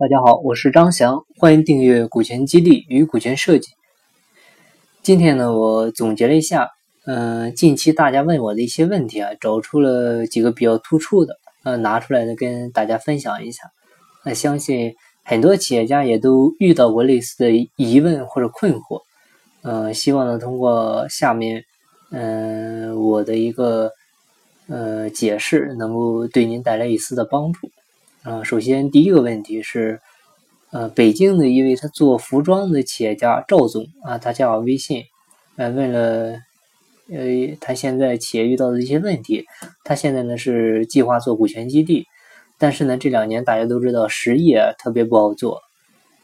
大家好，我是张翔，欢迎订阅股权激励与股权设计。今天呢，我总结了一下，嗯，近期大家问我的一些问题啊，找出了几个比较突出的，呃，拿出来呢跟大家分享一下。那相信很多企业家也都遇到过类似的疑问或者困惑，嗯，希望呢通过下面，嗯，我的一个呃解释，能够对您带来一丝的帮助。啊，首先第一个问题是，呃，北京的一位他做服装的企业家赵总啊，他加我微信，呃，问了，呃，他现在企业遇到的一些问题。他现在呢是计划做股权激励，但是呢这两年大家都知道实业特别不好做，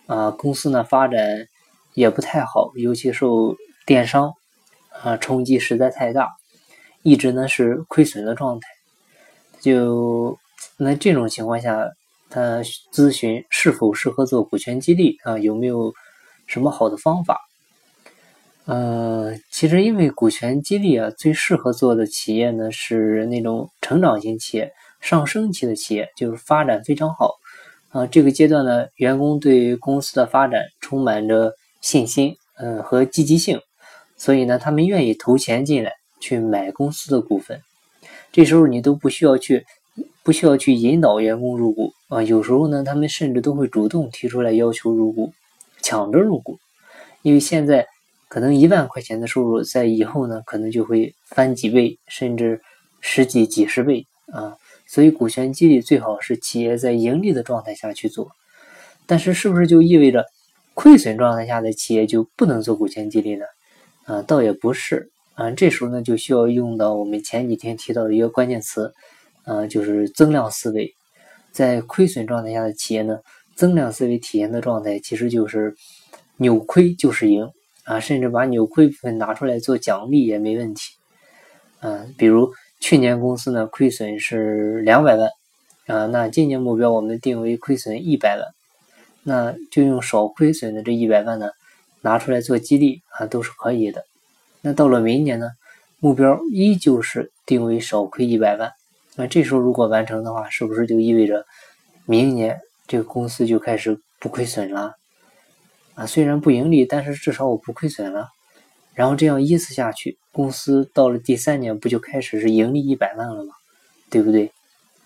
啊，公司呢发展也不太好，尤其受电商啊冲击实在太大，一直呢是亏损的状态，就。那这种情况下，他咨询是否适合做股权激励啊？有没有什么好的方法？嗯，其实因为股权激励啊，最适合做的企业呢是那种成长型企业、上升期的企业，就是发展非常好啊。这个阶段呢，员工对公司的发展充满着信心，嗯，和积极性，所以呢，他们愿意投钱进来去买公司的股份。这时候你都不需要去。不需要去引导员工入股啊，有时候呢，他们甚至都会主动提出来要求入股，抢着入股，因为现在可能一万块钱的收入，在以后呢，可能就会翻几倍，甚至十几、几十倍啊。所以股权激励最好是企业在盈利的状态下去做，但是是不是就意味着亏损状态下的企业就不能做股权激励呢？啊，倒也不是啊，这时候呢，就需要用到我们前几天提到的一个关键词。呃，就是增量思维，在亏损状态下的企业呢，增量思维体现的状态其实就是扭亏就是赢啊，甚至把扭亏部分拿出来做奖励也没问题。嗯，比如去年公司呢亏损是两百万啊，那今年目标我们定为亏损一百万，那就用少亏损的这一百万呢拿出来做激励啊，都是可以的。那到了明年呢，目标依旧是定为少亏一百万。那这时候如果完成的话，是不是就意味着明年这个公司就开始不亏损了？啊，虽然不盈利，但是至少我不亏损了。然后这样依次下去，公司到了第三年不就开始是盈利一百万了吗？对不对？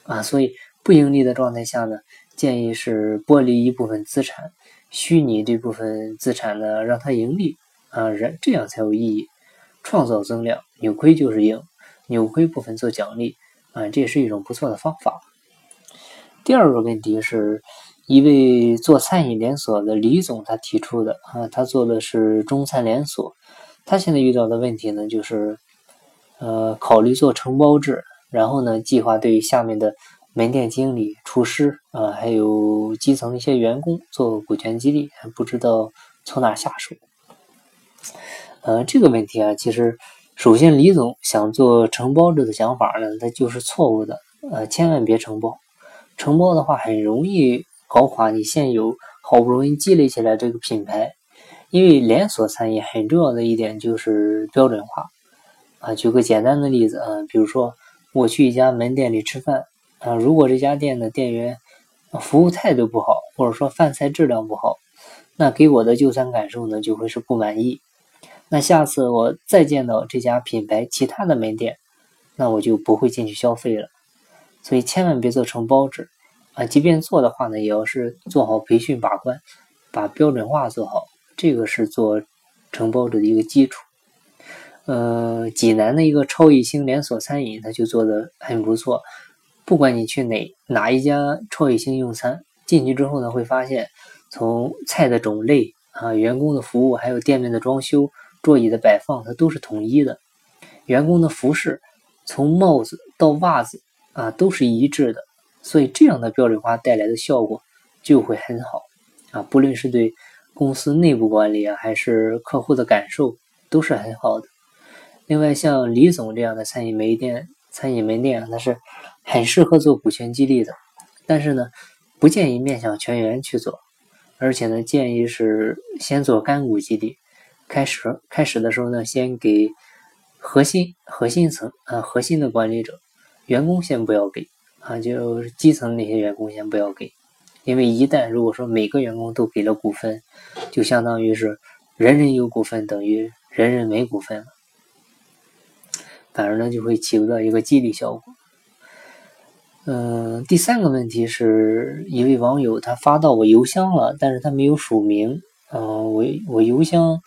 啊，所以不盈利的状态下呢，建议是剥离一部分资产，虚拟这部分资产呢让它盈利啊，然这样才有意义，创造增量，扭亏就是赢，扭亏部分做奖励。啊，这也是一种不错的方法。第二个问题是一位做餐饮连锁的李总他提出的啊，他做的是中餐连锁，他现在遇到的问题呢，就是呃，考虑做承包制，然后呢，计划对下面的门店经理、厨师啊，还有基层一些员工做股权激励，还不知道从哪下手。呃，这个问题啊，其实。首先，李总想做承包制的想法呢，他就是错误的。呃，千万别承包，承包的话很容易搞垮你现有好不容易积累起来这个品牌。因为连锁餐饮很重要的一点就是标准化。啊，举个简单的例子啊，比如说我去一家门店里吃饭啊，如果这家店的店员服务态度不好，或者说饭菜质量不好，那给我的就餐感受呢就会是不满意。那下次我再见到这家品牌其他的门店，那我就不会进去消费了。所以千万别做承包制啊！即便做的话呢，也要是做好培训把关，把标准化做好，这个是做承包制的一个基础。呃，济南的一个超一星连锁餐饮，它就做的很不错。不管你去哪哪一家超一星用餐，进去之后呢，会发现从菜的种类啊、员工的服务，还有店面的装修。座椅的摆放它都是统一的，员工的服饰从帽子到袜子啊都是一致的，所以这样的标准化带来的效果就会很好啊，不论是对公司内部管理啊，还是客户的感受都是很好的。另外，像李总这样的餐饮门店、餐饮门店啊，它是很适合做股权激励的，但是呢，不建议面向全员去做，而且呢，建议是先做干股激励。开始开始的时候呢，先给核心核心层啊核心的管理者，员工先不要给啊，就基层那些员工先不要给因为一旦如果说每个员工都给了股份，就相当于是人人有股份等于人人没股份了，反而呢就会起不到一个激励效果。嗯，第三个问题是一位网友他发到我邮箱了，但是他没有署名。嗯，我我邮箱，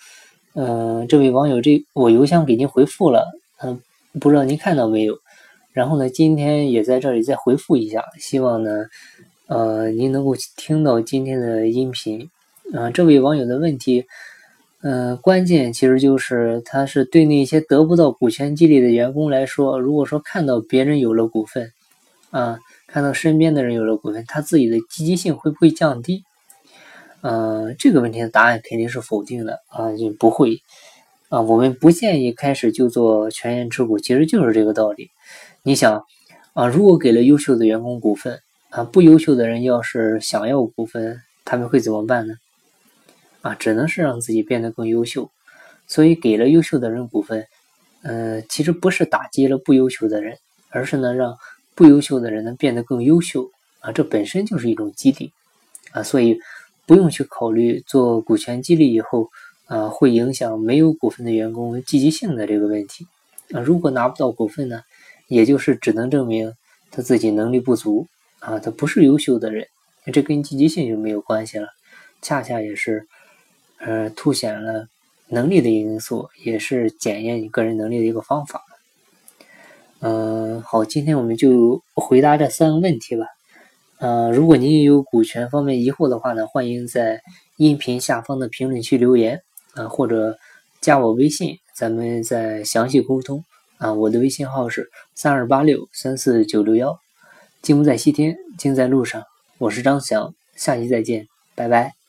嗯，这位网友这我邮箱给您回复了，嗯，不知道您看到没有？然后呢，今天也在这里再回复一下，希望呢。呃，您能够听到今天的音频，啊，这位网友的问题，嗯，关键其实就是他是对那些得不到股权激励的员工来说，如果说看到别人有了股份，啊，看到身边的人有了股份，他自己的积极性会不会降低？嗯，这个问题的答案肯定是否定的啊，就不会啊，我们不建议开始就做全员持股，其实就是这个道理。你想啊，如果给了优秀的员工股份，啊，不优秀的人要是想要股份，他们会怎么办呢？啊，只能是让自己变得更优秀。所以给了优秀的人股份，嗯，其实不是打击了不优秀的人，而是呢让不优秀的人呢变得更优秀。啊，这本身就是一种激励。啊，所以不用去考虑做股权激励以后，啊，会影响没有股份的员工积极性的这个问题。啊，如果拿不到股份呢，也就是只能证明他自己能力不足。啊，他不是优秀的人，这跟积极性就没有关系了，恰恰也是，呃，凸显了能力的因素，也是检验你个人能力的一个方法。嗯，好，今天我们就回答这三个问题吧。呃，如果您也有股权方面疑惑的话呢，欢迎在音频下方的评论区留言啊，或者加我微信，咱们再详细沟通啊。我的微信号是三二八六三四九六幺。金不在西天，金在路上。我是张翔，下期再见，拜拜。